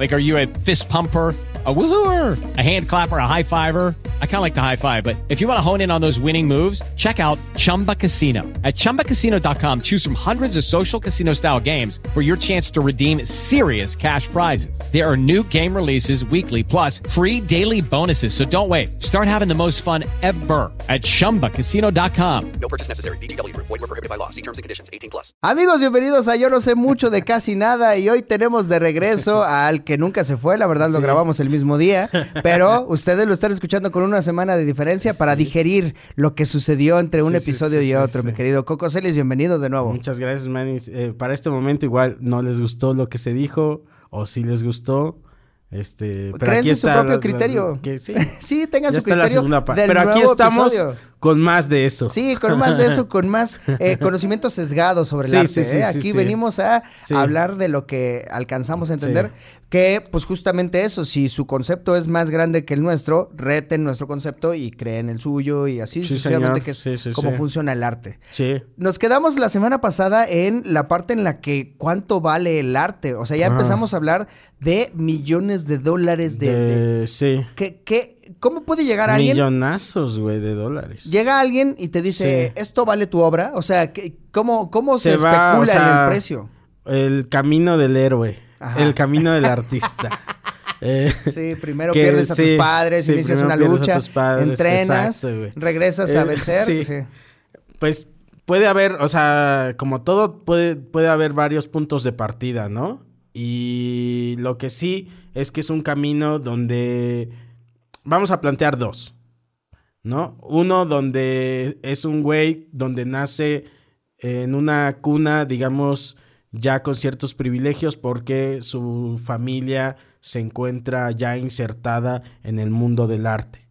Like, are you a fist pumper? a woohooer, a hand clapper, a high fiver. I kind of like the high five, but if you want to hone in on those winning moves, check out Chumba Casino. At ChumbaCasino.com, choose from hundreds of social casino style games for your chance to redeem serious cash prizes. There are new game releases weekly, plus free daily bonuses. So don't wait. Start having the most fun ever at ChumbaCasino.com. No purchase necessary. BGW. Void were prohibited by law. See terms and conditions. 18 plus. Amigos, bienvenidos a Yo No Sé Mucho de Casi Nada y hoy tenemos de regreso al que nunca se fue. La verdad, lo grabamos el mismo día, pero ustedes lo están escuchando con una semana de diferencia para digerir lo que sucedió entre un Sí, episodio y otro, mi querido Coco Celis, bienvenido de nuevo. Muchas gracias, Manny. Eh, para este momento igual no les gustó lo que se dijo o sí les gustó. Este, pero Créense aquí su está propio la- la- criterio. que sí. Sí, tengan Ya su criterio del Pero aquí estamos episodio. Con más de eso. Sí, con más de eso, con más eh, conocimiento sesgado sobre el Sí, arte. sí, sí, ¿eh? sí, Aquí venimos a hablar de lo que alcanzamos a entender. Que, pues justamente eso, si su concepto es más grande que el nuestro, reten nuestro concepto y creen el suyo y así Sí, sucesivamente, que es sí. funciona el arte. Sí. Nos quedamos la semana pasada en la parte en la que cuánto vale el arte. O sea, ya Ajá. empezamos a hablar de millones de dólares de... de- De- sí. ¿qué- qué- ¿Cómo puede llegar alguien? Millonazos, güey, de dólares. Llega alguien y te dice, Sí. ¿esto vale tu obra? O sea, ¿qué- ¿cómo, cómo se, Se va, especula o sea, en el precio? El camino del héroe. Ajá. El camino del artista. Eh, Sí, primero que pierdes a tus padres, sí, inicias una lucha, padres, entrenas, exacto, regresas a Eh, vencer. sí. sí. Pues puede haber, o sea, como todo, puede, puede haber varios puntos de partida, ¿no? Y lo que sí es que es un camino donde vamos a plantear dos, ¿no? Uno donde es un güey donde nace en una cuna, digamos, ya con ciertos privilegios porque su familia se encuentra ya insertada en el mundo del arte.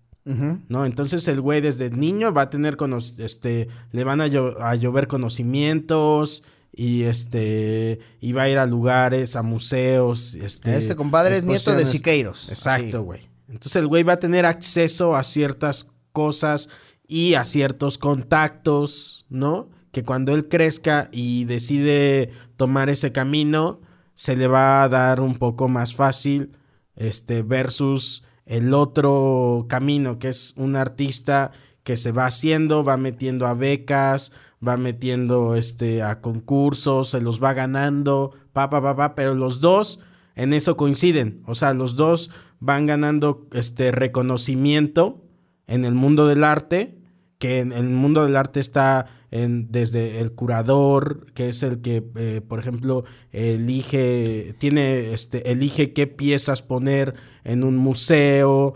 ¿no? Entonces el güey desde niño va a tener este le van a, llo- a llover conocimientos y este y va a ir a lugares, a museos, este Este compadre es nieto de. Siqueiros. Exacto, güey. Entonces el güey va a tener acceso a ciertas cosas y a ciertos contactos, ¿no? Que cuando él crezca y decide tomar ese camino, se le va a dar un poco más fácil, este, versus el otro camino, que es un artista que se va haciendo, va metiendo a becas, va metiendo este, a concursos, se los va ganando, pa, pa, pa, pa, pero los dos en eso coinciden. O sea, los dos van ganando este reconocimiento en el mundo del arte, que en el mundo del arte está en, desde el curador, que es el que, eh, por ejemplo, elige, tiene, este, elige qué piezas poner en un museo,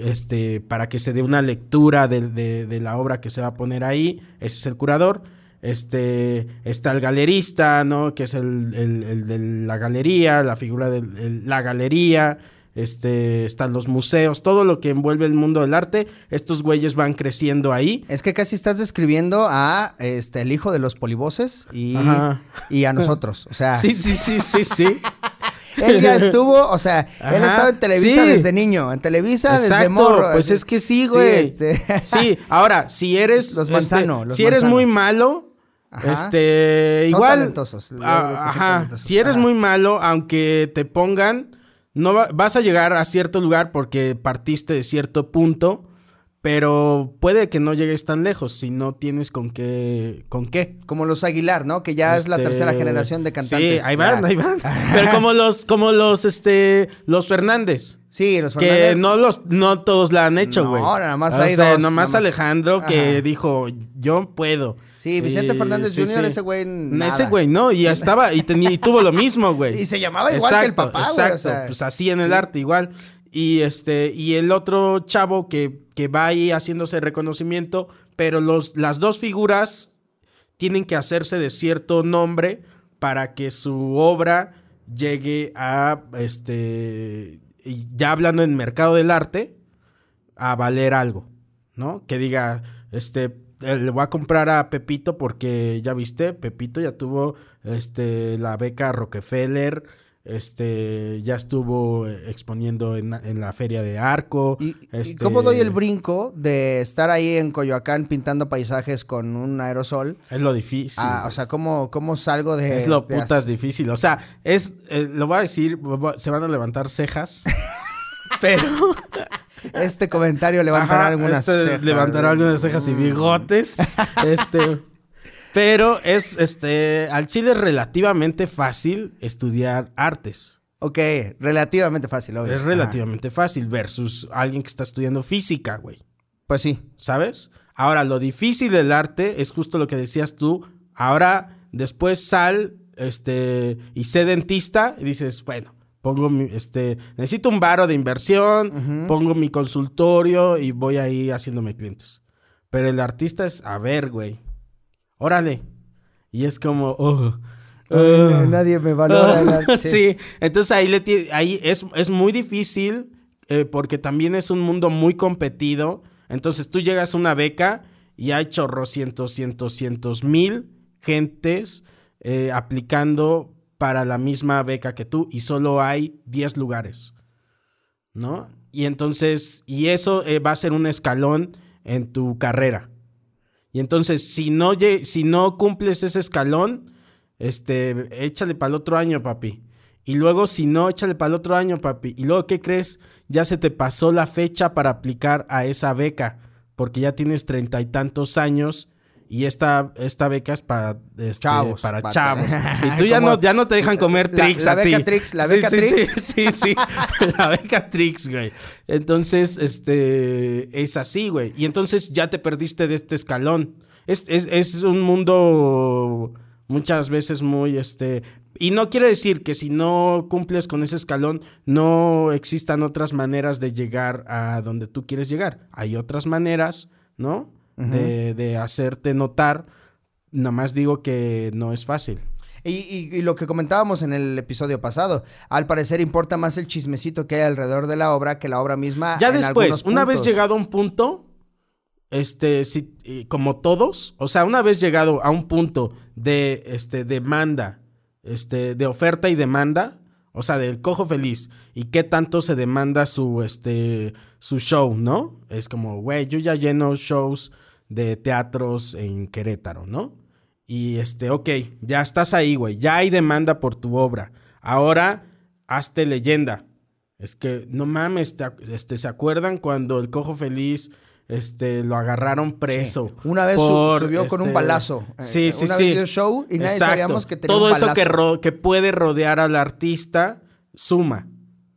este, para que se dé una lectura de, de- de la obra que se va a poner ahí. Ese es el curador. Este, está el galerista, ¿no? Que es el, el- el de la galería, la figura de la galería. Este, están los museos, todo lo que envuelve el mundo del arte. Estos güeyes van creciendo ahí. Es que casi estás describiendo a este el hijo de los polivoces y, a nosotros. O sea, Sí, sí, sí, sí, sí. él ya estuvo, o sea, él Ajá, estaba en Televisa sí. desde niño, en Televisa desde Exacto, morro. Pues así. es que sí, güey. este- Sí, ahora, si eres. Los este, Manzano, los si eres muy malo, Ajá. este. Son igual. talentosos, ah, ajá. talentosos, Si eres ajá. muy malo, aunque te pongan, no va- vas a llegar a cierto lugar porque partiste de cierto punto. Pero puede que no llegues tan lejos si no tienes con qué. ¿Con qué? Como los Aguilar, ¿no? Que ya es la Este, tercera generación de cantantes. Sí, ahí van, ahí van. Pero como los, como los, este, los Fernández. Sí, los Que Fernández. no los, no todos la han hecho, No, güey. nada más O hay sea, dos, Nomás nada más. Alejandro que dijo, yo puedo. Sí, Vicente Fernández Jr., sí. ese güey, No, nada. Ese güey, no, y ya estaba, y, tenía, y tuvo lo mismo, güey. Y se llamaba igual que el papá, güey, o Exacto, sea, pues así en el arte, igual. Y este, y el otro chavo que, que va ahí haciéndose reconocimiento, pero los, las dos figuras tienen que hacerse de cierto nombre para que su obra llegue a este ya hablando en mercado del arte a valer algo, ¿no? Que diga, este eh, le voy a comprar a Pepito porque ya viste, Pepito ya tuvo este la beca Rockefeller, Este, ya estuvo eh, exponiendo en, en la feria de Arco. ¿Y, este, cómo doy el brinco de estar ahí en Coyoacán pintando paisajes con un aerosol? Es lo difícil. Ah, o sea, ¿cómo, cómo salgo de... es lo de putas as- difícil. O sea, es, eh, lo voy a decir, se van a levantar cejas. pero Este comentario levantará Ajá, algunas este cejas. levantará algunas cejas y bigotes. este, pero es, este, al chile es relativamente fácil estudiar artes. Ok, relativamente fácil, obvio. Es Ajá. relativamente fácil versus alguien que está estudiando física, güey. Pues sí. ¿Sabes? Ahora, lo difícil del arte es justo lo que decías tú. Ahora, después sal, este, y sé dentista, y dices, bueno, pongo mi, este, necesito un varo de inversión, pongo mi consultorio y voy ahí haciéndome clientes. Pero el artista es, a ver, güey, órale. Y es como, oh, Ay, no, nadie me valora. el arte. sí. entonces ahí, le ahí es, es muy difícil eh, porque también es un mundo muy competido. Entonces tú llegas a una beca y hay chorros, cientos, cientos, cientos mil gentes eh, aplicando para la misma beca que tú y solo hay 10 lugares, ¿no? Y entonces, y eso eh, va a ser un escalón en tu carrera. Y entonces, si no, si no cumples ese escalón, este, échale para el otro año, papi. Y luego, si no, échale para el otro año, papi. Y luego, ¿qué crees? Ya se te pasó la fecha para aplicar a esa beca, porque ya tienes treinta y tantos años y esta, esta beca es para, este, Chavos, para chavos. Y tú ya no, ya no te dejan comer la- Trix la a ti. beca Trix, la Sí, beca sí, Trix. Sí, sí, sí. la beca Trix, güey. Entonces, este, es así, güey. Y entonces ya te perdiste de este escalón. Es, es, es un mundo muchas veces muy, este... Y no quiere decir que si no cumples con ese escalón, no existan otras maneras de llegar a donde tú quieres llegar. Hay otras maneras, ¿no? De, de hacerte notar. Nada más digo que no es fácil. Y, y- y lo que comentábamos en el episodio pasado, al parecer importa más el chismecito que hay alrededor de la obra que la obra misma. Ya en después, una vez llegado a un punto, este, y como todos, o sea, una vez llegado a un punto de este, demanda, este, de oferta y demanda, o sea, del cojo feliz, y qué tanto se demanda su, este, su show, ¿no? Es como, güey, yo ya lleno shows de teatros en Querétaro, ¿no? Y este, ok, ya estás ahí, güey, ya hay demanda por tu obra. Ahora, hazte leyenda. Es que, no mames, este, ¿se acuerdan cuando el cojo feliz este, lo agarraron preso? Una vez por, subió con un este, balazo. Eh, Sí, sí, una sí. vez dio show y nadie Exacto. sabíamos que tenía Todo un eso que, balazo. ro- que puede rodear al artista suma,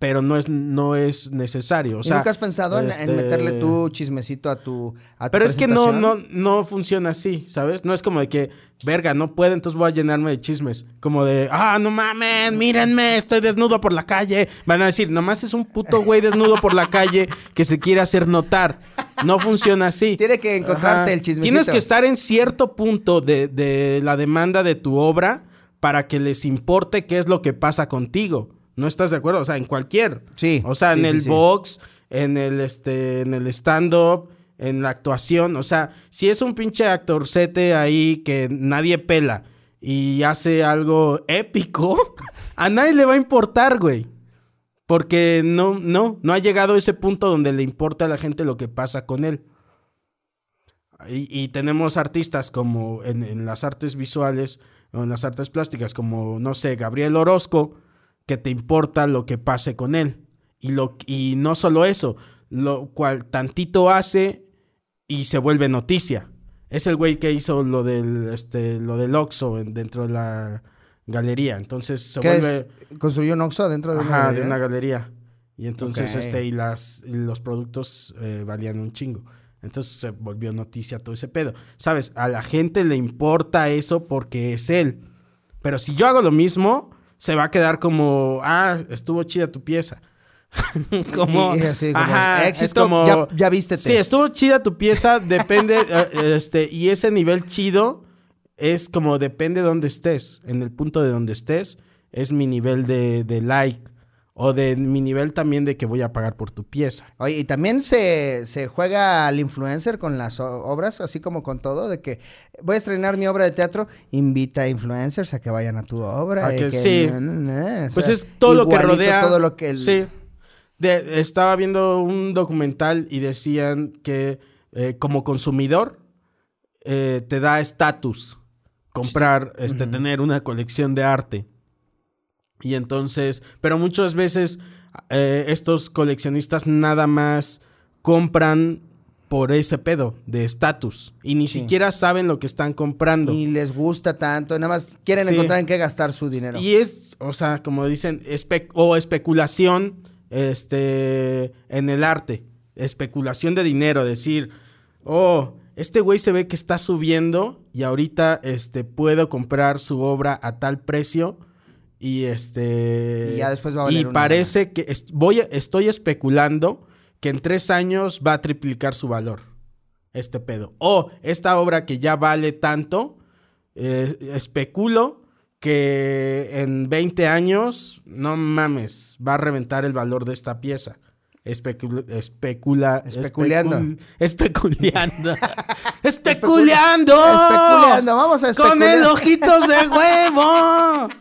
pero no es, no es necesario. O ¿Y sea, nunca has pensado en, en este, meterle tu chismecito a tu a tu pero es que no, no, no funciona así, ¿sabes? No es como de que, verga, no puedo, entonces voy a llenarme de chismes. Como de, ah, no mames, mírenme, estoy desnudo por la calle. Van a decir, nomás es un puto güey desnudo por la calle que se quiere hacer notar. No funciona así. Tiene que encontrarte el chismecito. Tienes que estar en cierto punto de, de la demanda de tu obra para que les importe qué es lo que pasa contigo. ¿No estás de acuerdo? O sea, en cualquier. Sí, O sea, sí, en sí, el sí. box, en el este, en el stand-up, en la actuación. O sea, si es un pinche actorcete ahí que nadie pela y hace algo épico, a nadie le va a importar, güey. Porque no, no, no ha llegado a ese punto donde le importa a la gente lo que pasa con él. Y, y tenemos artistas como en, en las artes visuales o en las artes plásticas, como, no sé, Gabriel Orozco, que te importa lo que pase con él. Y, lo, y no solo eso, lo cual tantito hace y se vuelve noticia. Es el güey que hizo lo del, este, lo del Oxxo en- dentro de la galería. Entonces se ¿Qué vuelve... es? ¿Construyó un Oxxo dentro de una Ajá, galería? de una galería. Y entonces, este, y las, y los productos eh, valían un chingo. Entonces se volvió noticia todo ese pedo. ¿Sabes? A la gente le importa eso porque es él. Pero si yo hago lo mismo, se va a quedar como, ah, estuvo chida tu pieza. como, Y- y así como, ajá, éxito, como, ya- ya vístete. Sí, estuvo chida tu pieza, depende, eh, este, y ese nivel chido es como depende de dónde estés. En el punto de donde estés, es mi nivel de, de like o de mi nivel también de que voy a pagar por tu pieza. Oye, y también se, se juega al influencer con las obras, así como con todo, de que voy a estrenar mi obra de teatro, invita a influencers a que vayan a tu obra. A que que- sí. o Pues sea, es todo lo que rodea. Todo lo que el- Sí. De- estaba viendo un documental y decían que eh, como consumidor eh, te da estatus comprar, este, tener una colección de arte. Y entonces, pero muchas veces eh, estos coleccionistas nada más compran por ese pedo de estatus y ni Sí. siquiera saben lo que están comprando. Y les gusta tanto, nada más quieren Sí. encontrar en qué gastar su dinero. Y es, o sea, como dicen, espe- o especulación este, en el arte. Especulación de dinero. Decir, oh, este güey se ve que está subiendo y ahorita este, puedo comprar su obra a tal precio. Y este. Y ya después va a valer Y una parece que est- voy, a- estoy especulando que en tres años va a triplicar su valor. Este pedo. O esta obra que ya vale tanto. eh, especulo que en 20 años, no mames, va a reventar el valor de esta pieza. Especula, especula, Especuleando. especul- especuleando. especuleando. Especuleando, vamos a Con especular. el ojitos de huevo.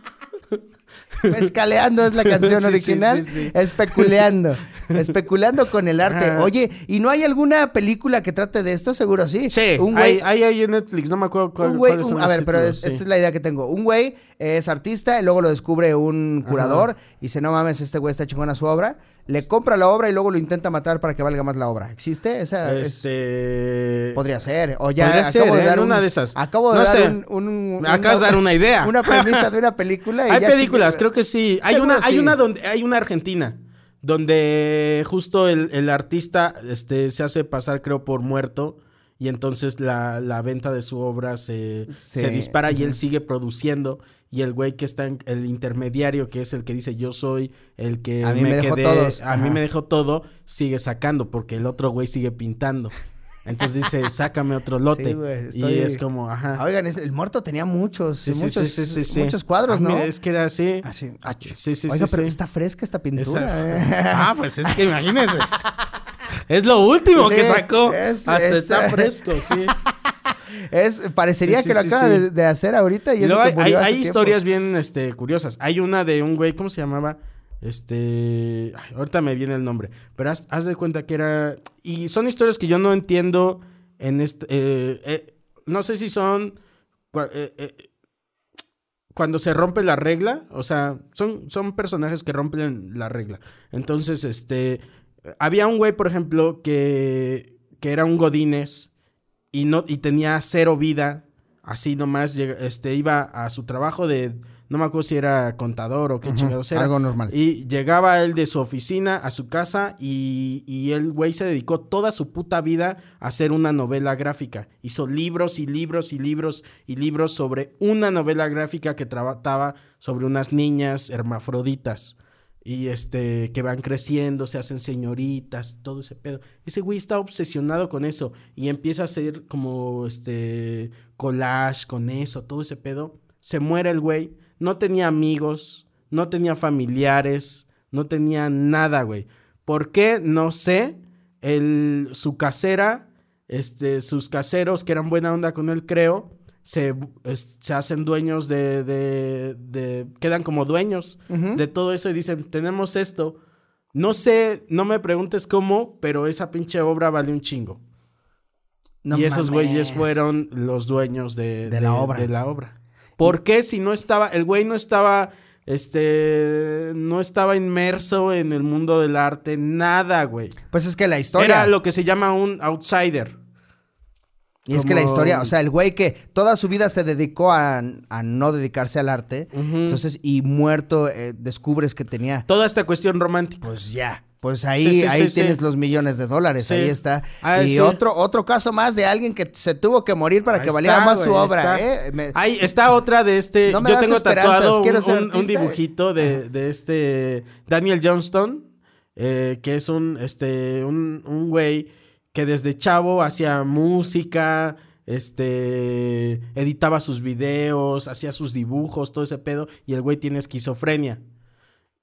Escaleando es la canción Sí, original. sí, sí. Especuleando. Especulando con el arte. Ajá. Oye, ¿y no hay alguna película que trate de esto? Seguro sí. Sí, Un hay, güey. hay ahí en Netflix, no me acuerdo cuál, un güey- un- a ver, pero es- esta es la idea que tengo. Un güey es artista y luego lo descubre un curador y dice, no mames, este güey está chingón a su obra. Le compra la obra y luego lo intenta matar para que valga más la obra. ¿Existe? Esa es- Este... Podría ser. O ya Podría acabo ser, de ¿eh? dar una un- de esas. Acabo de No dar sé. un, un- Me acabas de dar una idea. Una premisa de una película. Y Hay ya películas, creo que sí. Hay Seguro una, hay una donde, hay una argentina, donde justo el, el artista este, se hace pasar, creo, por muerto. Y entonces la, la venta de su obra se dispara y él sigue produciendo. Y el güey que está en el intermediario, que es el que dice yo soy el que A mí me dejó quedé, todos, a mí ajá. me dejó todo, sigue sacando, porque el otro güey sigue pintando. Entonces dice, sácame otro lote. Sí, güey, estoy- Y es como, ajá. Oigan, es- el muerto tenía muchos, Sí, sí, muchos, muchos cuadros, Ah, ¿no? mira, es que era así. Así, ach. Sí, sí, Oiga, pero está fresca esta pintura. Esa- ¿eh? Ah, pues es que imagínese. es lo último que sacó. es- Hasta es- está fresco, sí. Es, parecería Sí, sí, que lo acaba. De, de hacer ahorita y, eso hay, hay- hay historias bien este, curiosas. Hay una de un güey, ¿cómo se llamaba? Este. ay, ahorita me viene el nombre. Pero haz, haz de cuenta que era. Y son historias que yo no entiendo en este. eh, eh, no sé si son. eh, cuando se rompe la regla. O sea, son, son personajes que rompen la regla. Entonces, este. Había un güey, por ejemplo, que. que era un Godínez. Y no. Y tenía cero vida. Así nomás este, iba a su trabajo de. No me acuerdo si era contador o qué chingados era. algo normal. Y llegaba él de su oficina a su casa y, y el güey se dedicó toda su puta vida a hacer una novela gráfica. Hizo libros y libros y libros y libros sobre una novela gráfica que trataba sobre unas niñas hermafroditas. Y este, que van creciendo, se hacen señoritas, todo ese pedo. Ese güey está obsesionado con eso y empieza a hacer como este collage con eso, todo ese pedo. Se muere el güey, no tenía amigos, no tenía familiares, no tenía nada, güey. ¿Por qué? No sé. El, su casera, este, sus caseros que eran buena onda con él, creo, se, es- se hacen dueños de, de, de- quedan como dueños de todo eso y dicen, tenemos esto. No sé, no me preguntes cómo, pero esa pinche obra vale un chingo. No y esos güeyes fueron los dueños de, De la obra. de la obra. ¿Por qué si no estaba, el güey no estaba, este, no estaba inmerso en el mundo del arte, nada, güey. Pues es que la historia. Era lo que se llama un outsider. Y es que la historia, o sea, el güey que toda su vida se dedicó a, a no dedicarse al arte, entonces, y muerto, eh, descubres que tenía. Toda esta cuestión romántica. Pues ya. Pues ahí, Sí, sí, ahí sí, tienes los millones de dólares, ahí está. Ah, y otro, otro caso más de alguien que se tuvo que morir para Ahí que valiera está, más su güey, obra. está. ¿eh? Me- Ahí está otra de este. No me yo das tengo tatuado un, quiero ser un- un artista. dibujito de, de este Daniel Johnston, eh, que es un este un, un güey que desde chavo hacía música, este editaba sus videos, hacía sus dibujos, todo ese pedo, y el güey tiene esquizofrenia.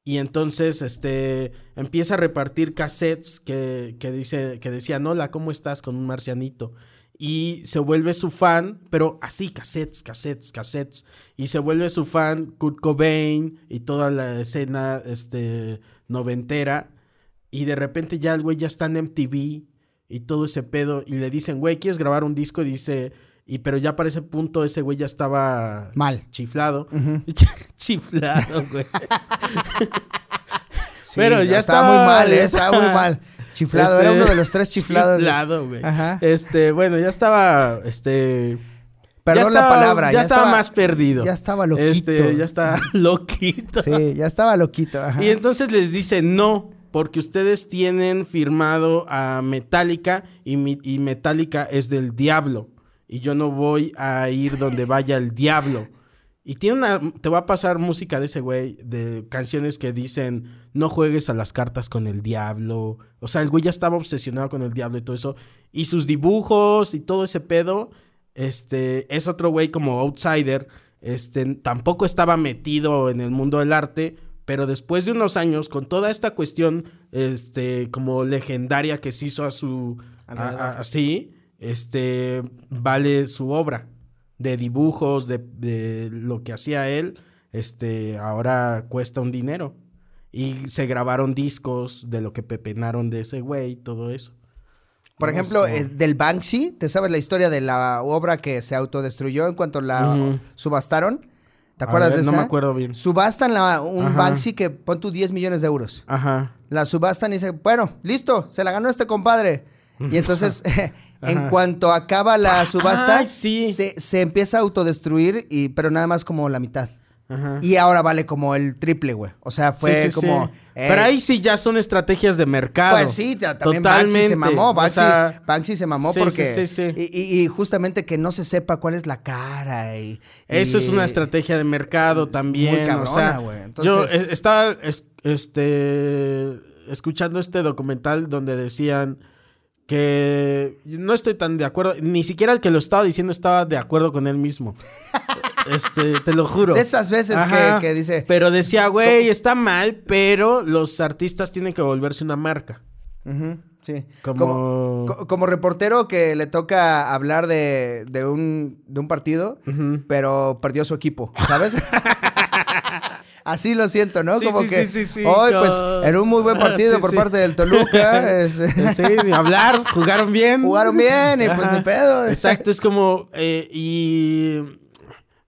Y entonces, este, empieza a repartir cassettes que, que dice, que decían, hola, ¿cómo estás? Con un marcianito. Y se vuelve su fan, pero así, cassettes, cassettes, cassettes. Y se vuelve su fan Kurt Cobain y toda la escena, este, noventera. Y de repente ya el güey ya está en MTV y todo ese pedo. Y le dicen, güey, ¿quieres grabar un disco? Y dice, y pero ya para ese punto ese güey ya estaba Mal. chiflado. chiflado, güey. Sí, Pero ya estaba estaba- muy mal, eh, estaba muy mal. Chiflado, era Este, uno de los tres chiflados. Chiflado, güey. Ajá. Este, bueno, ya estaba, este... Perdón ya la estaba- palabra. Ya, estaba, más perdido. Ya estaba loquito. Este, ya estaba loquito. Sí, ya estaba loquito. ajá. Y entonces les dice no, porque ustedes tienen firmado a Metallica y, mi- Metallica es del diablo. Y yo no voy a ir donde vaya el diablo. Y tiene una. Te va a pasar música de ese güey, de canciones que dicen no juegues a las cartas con el diablo. O sea, el güey ya estaba obsesionado con el diablo y todo eso. Y sus dibujos y todo ese pedo. Este es otro güey como outsider. Este tampoco estaba metido en el mundo del arte. Pero después de unos años, con toda esta cuestión, este, como legendaria que se hizo a su. así, este, vale su obra de dibujos, de, de lo que hacía él, este, ahora cuesta un dinero. Y se grabaron discos de lo que pepenaron de ese güey, todo eso. Por No, ejemplo, eh, del Banksy, ¿te sabes la historia de la obra que se autodestruyó en cuanto la Ujú. subastaron? ¿Te acuerdas ver, de no esa? me acuerdo bien. Subastan la- un Ajá. Banksy que pon tú 10 millones de euros. Ajá. La subastan y dice, bueno, listo, se la ganó este compadre. Y entonces, en cuanto acaba la subasta, Ay, sí. se, se empieza a autodestruir, y, pero nada más como la mitad. Ajá. Y ahora vale como el triple, güey. O sea, fue Sí, sí, como... sí. eh, Pero ahí sí ya son estrategias de mercado. Pues sí, ta- también Banksy se mamó. O Banksy, sea, Banksy se mamó sí, porque... sí, sí, sí. Y, y- y justamente que no se sepa cuál es la cara y... Eso es una estrategia de mercado también. muy o cabrona, güey. Yo Entonces- eh, estaba es- este, escuchando este documental donde decían que no estoy tan de acuerdo. Ni siquiera el que lo estaba diciendo estaba de acuerdo con él mismo. Este, te lo juro. De esas veces que- Ajá. que dice- Pero decía, güey, está mal, pero los artistas tienen que volverse una marca. Sí. Como- Como... co- como reportero que le toca hablar de, de un, de un partido, pero perdió su equipo, ¿sabes? Así lo siento, ¿no? Sí, Como sí, que sí, sí, sí, hoy, pues, en un muy buen partido por parte del Toluca, este, Sí, ni hablar, jugaron bien. jugaron bien y pues ni pedo. Exacto, es como. eh, y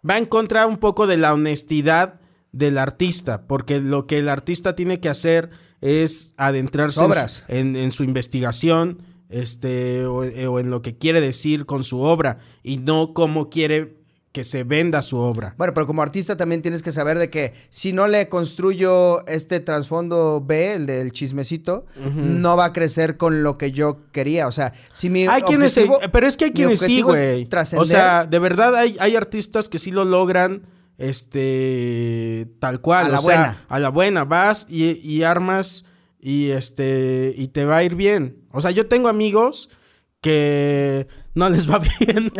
va en contra un poco de la honestidad del artista, porque lo que el artista tiene que hacer es adentrarse Obras. en su investigación este, o, eh, o en lo que quiere decir con su obra y no cómo quiere que se venda su obra. Bueno, pero como artista también tienes que saber de que si no le construyo este trasfondo B, el del chismecito, no va a crecer con lo que yo quería. O sea, si mi Hay quienes, objetivo- eh, pero es que hay quienes sí, güey. O sea, de verdad hay, hay artistas que sí lo logran, este, tal cual. A la o sea, buena. a la buena. Vas y, y armas y este, y te va a ir bien. O sea, yo tengo amigos que no les va bien.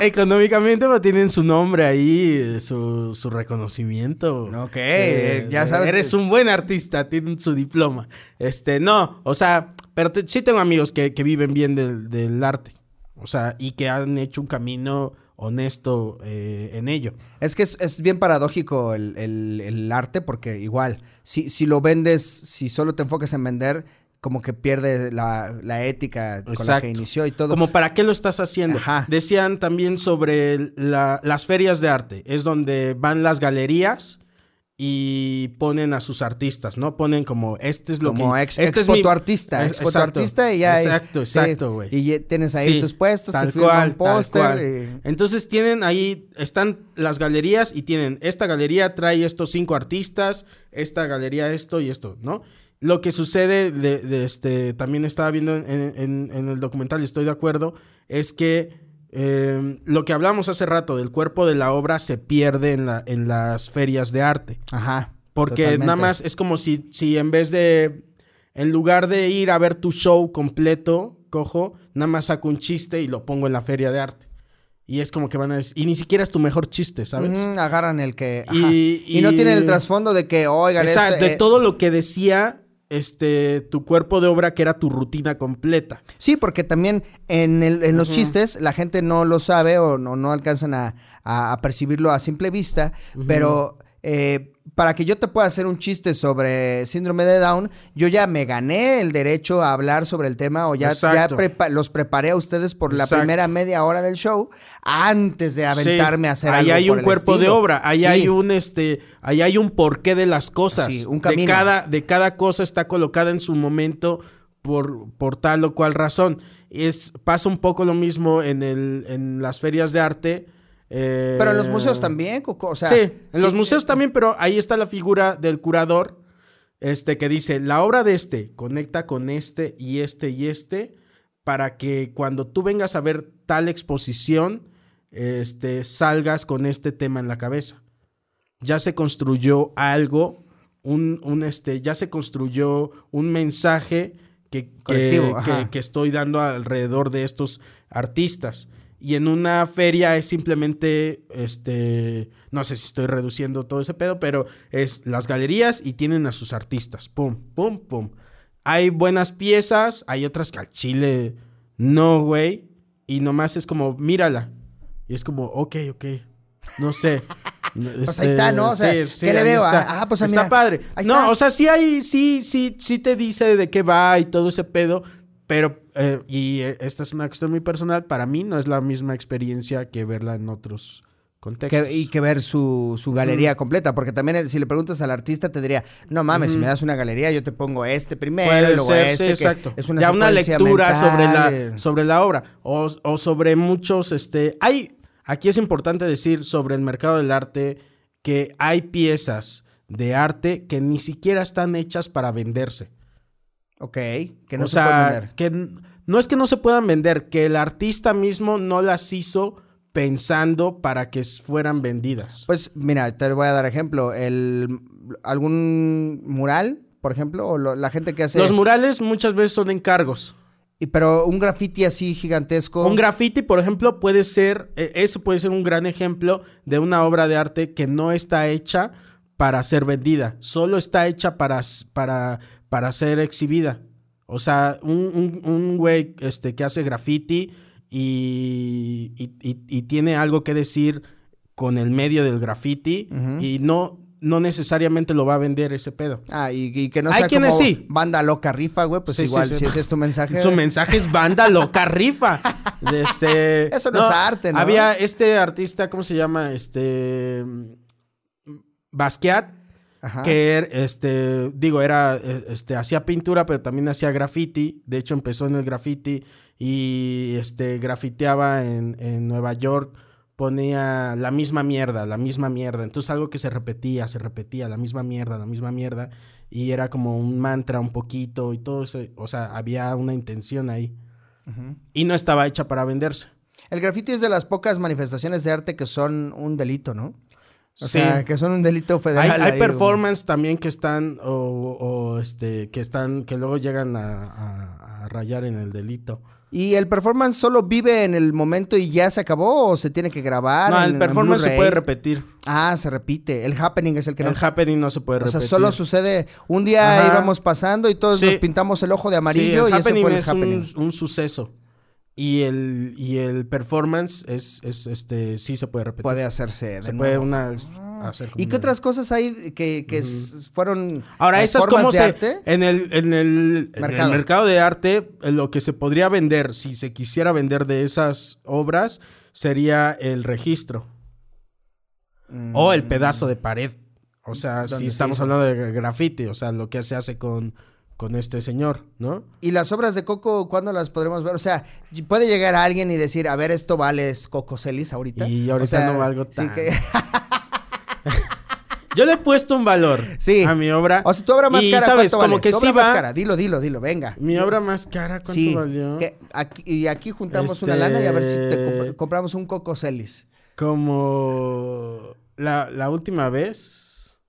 Económicamente, pero tienen su nombre ahí, su, su reconocimiento. Ok, Eh, ya sabes Eres que- un buen artista, tienen su diploma. Este, no, o sea, pero te- sí tengo amigos que, que viven bien del, del arte. O sea, y que han hecho un camino honesto eh, en ello. Es que es, es bien paradójico el, el- el arte porque igual, si, si lo vendes, si solo te enfocas en vender, como que pierde la, la ética con la que inició y todo. Como para qué lo estás haciendo. Ajá. Decían también sobre la- las ferias de arte. Es donde van las galerías y ponen a sus artistas, ¿no? Ponen como, este es lo como que... ex, este es expo mi- tu artista, Es- expo tu exacto. artista y ya. Exacto, exacto, güey. y tienes ahí Sí, tus puestos, te firman póster. y- Entonces tienen ahí, están las galerías y tienen, esta galería trae estos cinco artistas, esta galería esto y esto, ¿no? Lo que sucede, de, de este, también estaba viendo en, en- en el documental y estoy de acuerdo, es que eh, lo que hablamos hace rato del cuerpo de la obra se pierde en, la, en las ferias de arte. Ajá. Porque totalmente. nada más es como si, si en vez de, en lugar de ir a ver tu show completo, cojo, nada más saco un chiste y lo pongo en la feria de arte. Y es como que van a decir, y ni siquiera es tu mejor chiste, ¿sabes? Agarran el que. Y- no tienen el trasfondo de que, oigan, Exacto, este, de eh, todo lo que decía este tu cuerpo de obra que era tu rutina completa. Sí, porque también en, el- en los chistes la gente no lo sabe o no, no alcanzan a, a- a percibirlo a simple vista, pero eh, para que yo te pueda hacer un chiste sobre síndrome de Down, yo ya me gané el derecho a hablar sobre el tema o ya, ya Exacto. prepa- los preparé a ustedes por la Exacto. primera media hora del show antes de aventarme Sí, a hacer ahí algo hay por un el cuerpo de obra, ahí Sí. hay un este, ahí hay un porqué de las cosas. Sí, un de camino. cada, de cada cosa está colocada en su momento por, por tal o cual razón. Es, pasa un poco lo mismo en el, en las ferias de arte. Eh, Pero en los museos también, Coco, o sea... sí, en los museos eh, también, pero ahí está la figura del curador, este, que dice, la obra de este conecta con este y este y este, para que cuando tú vengas a ver tal exposición, este, salgas con este tema en la cabeza. Ya se construyó algo, un, un, este, ya se construyó un mensaje que, que- que estoy dando alrededor de estos artistas. Y en una feria es simplemente, este, no sé si estoy reduciendo todo ese pedo, pero es las galerías y tienen a sus artistas. Pum, pum, pum. Hay buenas piezas, hay otras que al chile no, güey. Y nomás es como, mírala. Y es como, ok, ok. No sé. Pues ahí está, ¿no? O sea, ¿qué le veo? está. Ah, pues, ah, está mira, padre. ahí no, está. o sea, sí hay, sí, sí, sí te dice de qué va y todo ese pedo, pero, eh, y eh, esta es una cuestión muy personal, para mí no es la misma experiencia que verla en otros contextos. que- y que ver su, su galería completa, porque también el- si le preguntas al artista te diría, no mames, si me das una galería yo te pongo este primero, y Puede luego ser, sí, este, que exacto. es una ya una lectura mental, sobre eh. la, sobre la obra. O, o sobre muchos, este. Hay. Aquí es importante decir sobre el mercado del arte que hay piezas de arte que ni siquiera están hechas para venderse. Ok, que no o se sea, puede vender. que no es que no se puedan vender, que el artista mismo no las hizo pensando para que fueran vendidas. Pues mira, te voy a dar ejemplo, el algún mural, por ejemplo, o lo- la gente que hace Los murales muchas veces son encargos. y- pero un graffiti así gigantesco. Un graffiti, por ejemplo, puede ser, eh, eso puede ser un gran ejemplo de una obra de arte que no está hecha para ser vendida, solo está hecha para, para, para ser exhibida. O sea, un, un, un güey este, que hace graffiti y, y, y- y tiene algo que decir con el medio del graffiti y no, no necesariamente lo va a vender ese pedo. Ah, y, y que no Hay sea quienes como sí. banda loca rifa, güey, pues Sí, igual sí. si ese es tu mensaje. Su mensaje es banda loca rifa. Este, Eso no es arte, ¿no? Había este artista, ¿cómo se llama? Este. Basquiat. Ajá. Que er- este, digo, era, eh, este, hacía pintura, pero también hacía graffiti. De hecho, empezó en el graffiti y este, grafiteaba en, en Nueva York. Ponía la misma mierda, la misma mierda. Entonces, algo que se repetía, se repetía, la misma mierda, la misma mierda. Y era como un mantra un poquito y todo eso. O sea, había una intención ahí. Y no estaba hecha para venderse. El graffiti es de las pocas manifestaciones de arte que son un delito, ¿no? O Sí. sea, que son un delito Hay, federal. hay ahí, performance también que están o, o, este que están que luego llegan a, a- a rayar en el delito. ¿Y el performance solo vive en el momento y ya se acabó o se tiene que grabar? no, en- el performance se puede repetir. Ah, se repite. El happening es el que el no. happening no se puede O sea, repetir. solo sucede. Un día Ajá. íbamos pasando y todos Sí. nos pintamos el ojo de Sí, amarillo el y ese fue el es happening. un, un suceso. Y el, y el performance es, es este sí se puede repetir. Puede hacerse de se nuevo. puede una hacer como ¿Y qué una- otras cosas hay que, que fueron Ahora, eh, esas formas como de se. arte? En el, en, el, en Mercado. el mercado de arte, eh, lo que se podría vender, si se quisiera vender de esas obras, sería el registro. O el pedazo de pared. O sea, si estamos hablando de grafiti, o sea, lo que se hace con, con este señor, ¿no? ¿Y las obras de Coco cuándo las podremos ver? O sea, puede llegar alguien y decir, a ver, esto vale es Coco Celis ahorita. Y ahorita O sea, no valgo sí que- Yo le he puesto un valor Sí. a mi obra. O sea, tu obra más y, cara, ¿sabes? ¿cuánto Como vale? que Tu sí obra más va. cara, dilo, dilo, dilo, venga. Mi obra más cara, ¿cuánto Sí, valió? que aquí- y aquí juntamos una Este- lana y a ver si te comp- compramos un Coco Celis. Como la, la última vez,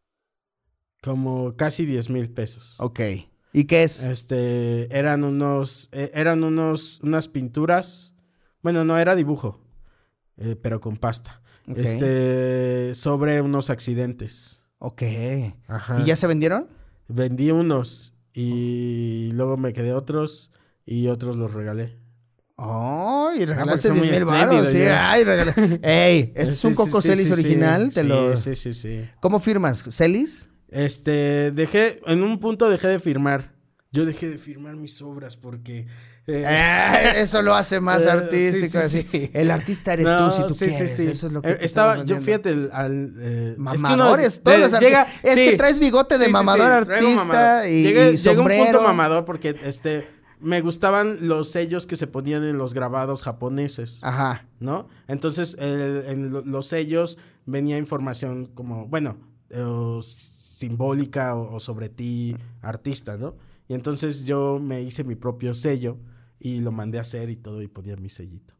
como casi 10 mil pesos. Ok. ¿Y qué es? Este, eran unos, eh, eran unos, unas pinturas. Bueno, no, era dibujo. eh, pero con pasta. Este, sobre unos accidentes. Ok. Ajá. ¿Y ya se vendieron? Vendí unos y luego me quedé otros y otros los regalé. ¡Ay! porque regalaste soy 10 muy mil baros. Sí, ay, regalé. ¡Ey! Este es un Coco sí, Celis original. Te Sí, lo... sí, sí, sí. ¿Cómo firmas? ¿Celis? Este, dejé, en un punto dejé de firmar. Yo dejé de firmar mis obras porque... eh, Eh, eso lo hace más Eh, artístico. sí, sí, así. sí. El artista eres no, tú si tú quieres. sí. Eso es lo que estaba, yo fíjate el- al eh, es que Mamadores, todos de- los llega- Es que traes bigote de mamador artista mamador. y, Llegué- y llegué a un sombrero. punto mamador porque este me gustaban los sellos que se ponían en los grabados japoneses. Ajá. ¿no? Entonces, el- en lo- los sellos venía información como, bueno, simbólica o, o sobre ti, artista, ¿no? Y entonces yo me hice mi propio sello y lo mandé a hacer y todo y ponía mi sellito.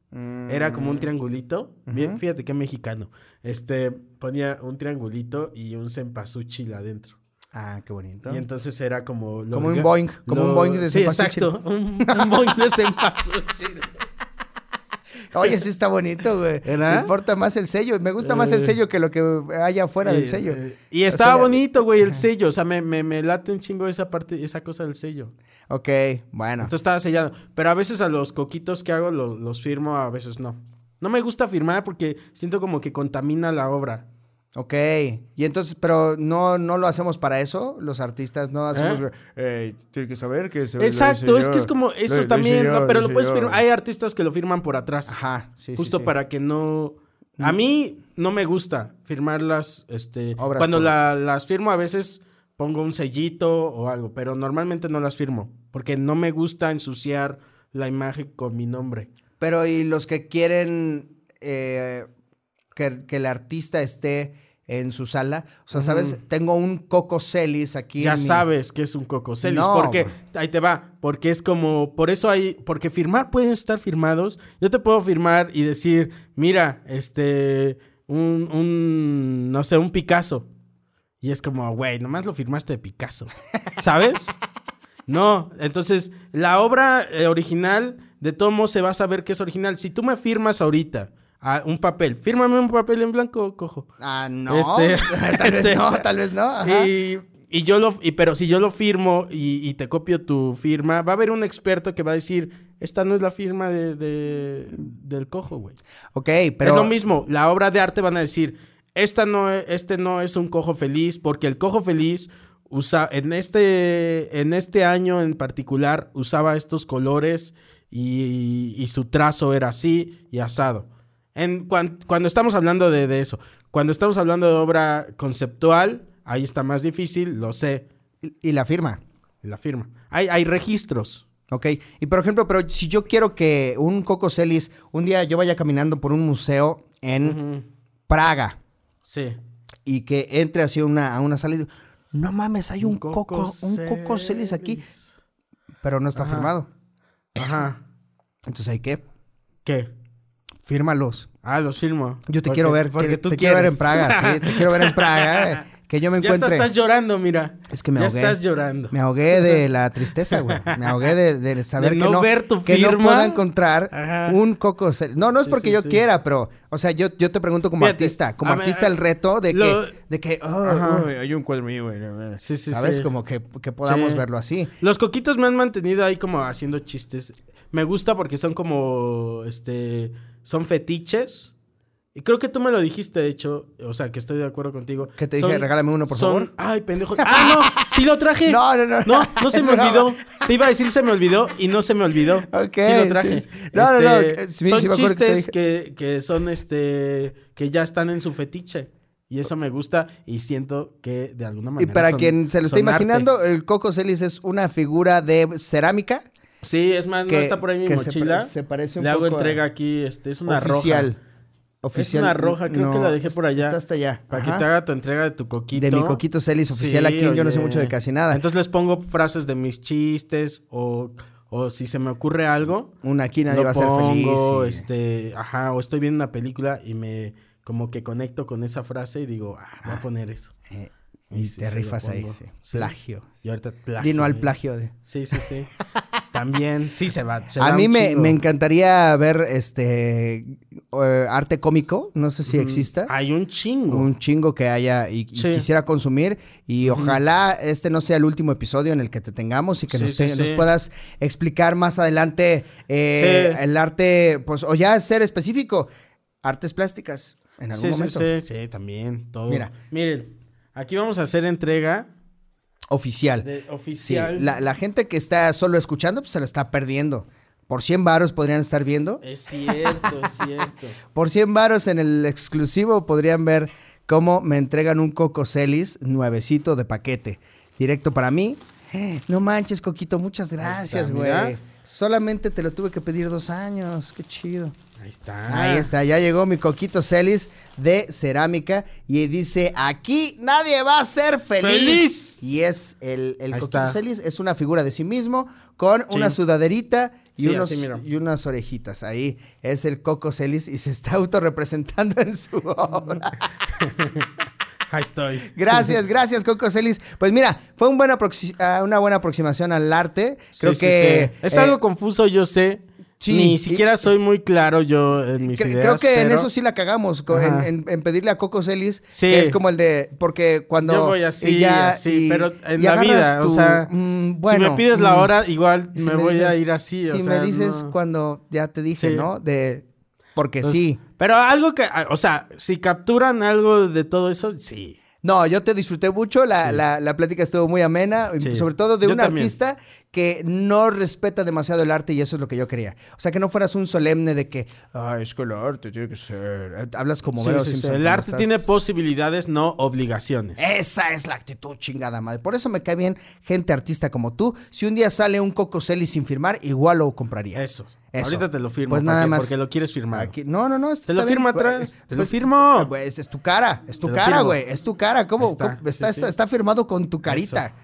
Era como un triangulito, bien, fíjate qué mexicano. Este, ponía un triangulito y un cempasúchil adentro. Ah, qué bonito. Y entonces era como... lo Como un Boeing, como un Boeing de Sí, cempasúchil. exacto, un, un Boeing de cempasúchil. Oye, sí está bonito, güey. ¿Verdad? Me importa más el sello. Me gusta más el Eh. sello que lo que haya afuera del sello. eh, y estaba sea, bonito, güey, el sello. O sea, me, me, me late un chingo esa parte, esa cosa del sello. Ok, bueno. Entonces estaba sellado. Pero a veces a los coquitos que hago lo- los firmo, a veces no. No me gusta firmar porque siento como que contamina la obra. Ok. Y entonces, pero no, no lo hacemos para eso, los artistas no hacemos. ¿Eh? Eh, tiene que saber que se Exacto, es que es como eso también, ¿no? pero lo puedes firmar. Hay... Artistas que lo firman por atrás. Ajá, sí, sí, justo sí. para que no. A mí no me gusta firmarlas. Este, Obras cuando la- las firmo a veces pongo un sellito o algo, pero normalmente no las firmo porque no me gusta ensuciar la imagen con mi nombre. Pero y los que quieren eh, que, que el artista esté en su sala. O sea, ¿sabes? Tengo un Coco Celis aquí. Ya en mi- sabes que es un Coco Celis. No, porque, ahí te va, porque es como, por eso hay, porque firmar pueden estar firmados. Yo te puedo firmar y decir, mira, este, un, un, no sé, un Picasso. Y es como, güey, nomás lo firmaste de Picasso. ¿Sabes? No, entonces la obra eh, original de todo modo se va a saber que es original. Si tú me firmas ahorita a un papel, fírmame un papel en blanco, cojo. Ah, no. Este- tal vez este- no, tal vez no. Ajá. Y, y yo lo, y, pero si yo lo firmo y, y te copio tu firma, va a haber un experto que va a decir, esta no es la firma de, de- del cojo, güey. Ok, pero. Es lo mismo, la obra de arte van a decir, esta no es, este no es un cojo feliz, porque el cojo feliz usa, en este, en este año en particular, usaba estos colores y, y su trazo era así y asado. En, cuando estamos hablando de, de eso, cuando estamos hablando de obra conceptual, ahí está más difícil, lo sé, Y, y la firma. la firma. Hay, hay registros. Ok. Y por ejemplo, pero si yo quiero que un Coco Celis, un día yo vaya caminando por un museo en Praga Sí. y que entre así a una, a una sala y digo, no mames, hay un, Coco Coco, un Coco Celis aquí, pero no está Ajá. firmado. Ajá. Entonces hay que, ¿Qué? Fírmalos. Ah, los firmo. Yo te Porque- quiero ver, Porque que- tú te quiero ver en. Praga, sí, te quiero ver en Praga, eh, que yo me Ya encuentre. estás llorando, mira. Es que me ya ahogué. estás llorando. Me ahogué de la tristeza, güey. Me ahogué de, de saber De que no no, ver tu que no pueda encontrar Ajá. un Coco. No, no es Sí, porque sí, yo sí. quiera, pero, o sea, yo, yo te pregunto como Fíjate, artista, como ver, artista el reto de lo- que, de que, oh, oh, hay un cuadro mío, güey. Sí, sí, ¿Sabes? sí. Como que, que podamos Sí. verlo así. Los coquitos me han mantenido ahí como haciendo chistes. Me gusta porque son como, este, son fetiches. Y creo que tú me lo dijiste, de hecho, o sea, que estoy de acuerdo contigo. ¿Qué te dije? Regálame uno, por son- favor. Ay, pendejo. Ah, no, sí lo traje. No, no, no. No, no se me broma. olvidó. Te iba a decir se me olvidó y no se me olvidó. Ok, Sí lo traje. sí. No, no, no, Este, sí, son sí me acuerdo que te chistes que, que son, este, que ya están en su fetiche. Y eso me gusta y siento que de alguna Y manera para son- quien se lo está son arte. imaginando, el Coco Celis es una figura de cerámica Sí, es más, no está por ahí mi se mochila. se parece un Le hago poco a- entrega aquí, este, es una oficial. roja. Oficial. Es una roja, creo que la dejé por allá. Está hasta allá. Para Ajá. que te haga tu entrega de tu coquito. De mi Coquito Celis oficial Sí, aquí, yo no sé mucho de casi nada. Entonces les pongo frases de mis chistes o, o si se me ocurre algo. Una aquí nadie va a ser feliz. y- este, ajá, o estoy viendo una película y me como que conecto con esa frase y digo, ah, voy a poner eso. eh, Y te rifas ahí, sí. Plagio. Y ahorita plagio. Dino al eh. plagio de. Sí, sí, sí. También, sí se va. se A mí me, me encantaría ver este eh, arte cómico, no sé si exista. Hay un chingo. Un chingo que haya y, y Sí. quisiera consumir. Y ojalá este no sea el último episodio en el que te tengamos y que Sí, nos, sí, te- sí. nos puedas explicar más adelante eh, Sí. el arte, pues, o ya ser específico, artes plásticas en algún Sí, sí, momento. sí, sí, también. Todo. Mira. Miren, aquí vamos a hacer entrega Oficial. de Sí, oficial. la, la gente que está solo escuchando, pues se la está perdiendo. Por 100 varos podrían estar viendo. Es cierto, es cierto. Por 100 varos en el exclusivo podrían ver cómo me entregan un Coco Celis nuevecito de paquete. Directo para mí. No manches, Coquito, muchas gracias, güey. Solamente te lo tuve que pedir dos años. Qué chido. Ahí está. Ahí está, ya llegó mi Coquito Celis de cerámica y dice, aquí nadie va a ser feliz. ¡Feliz! Y es el, el Ahí Coquito está. Celis, es una figura de sí mismo con Sí. una sudaderita y, Sí, unos, así mira. y unas orejitas. Ahí es el Coco Celis y se está autorrepresentando en su obra. Ahí estoy. Gracias, gracias, Coco Celis. Pues mira, fue un buena aproxi- ah, una buena aproximación al arte. Creo Sí, sí, que... sí. Es eh, algo confuso, yo sé. Sí, Ni y- siquiera soy muy claro yo en mis Cre- ideas. Creo que en eso sí la cagamos, en, en- en pedirle a Coco Celis, Sí. que es como el de, porque cuando... Yo voy así, y ya- así, y- pero en y la vida, o sea, mm, bueno, si me pides la mm, hora, igual si me, voy a ir así. o Si sea, me dices no. cuando ya te dije, Sí. ¿no? De, porque Pues, sí. Pero algo que, o sea, si capturan algo de todo eso, sí. No, yo te disfruté mucho, la, la, la plática estuvo muy amena, Sí. sobre todo de Yo un también. artista que no respeta demasiado el arte y eso es lo que yo quería. O sea, que no fueras un solemne de que, ay, es que el arte tiene que ser... Eh, Hablas como Sí, sí, sí. Simpson El arte estás- tiene posibilidades, no obligaciones. Esa es la actitud chingada madre. Por eso me cae bien gente artista como tú. Si un día sale un Coco Celis sin firmar, igual lo compraría. Eso. Eso. Ahorita te lo firmo. Pues ¿para nada qué? más. Porque lo quieres firmar. Aquí- no, no, no. este Te lo bien, firmo atrás, te lo Pues, firmo. güey, es, es tu cara, es tu Te cara, güey. Es tu cara. ¿Cómo? Está, ¿Cómo? sí, Está, sí. está firmado con tu carita.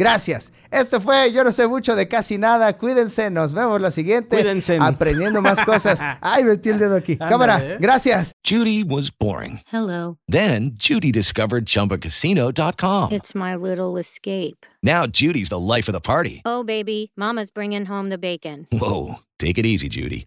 Gracias. Esto fue Yo no sé mucho de casi nada. Cuídense. Nos vemos la siguiente. Cuídense. Aprendiendo más cosas. Ay, metí el dedo aquí. Cámara. Gracias. Judy was boring. Hello. Then Judy discovered ChumbaCasino.com. It's my little escape. Now Judy's the life of the party. Oh, baby, Mama's bringing home the bacon. Whoa, take it easy, Judy.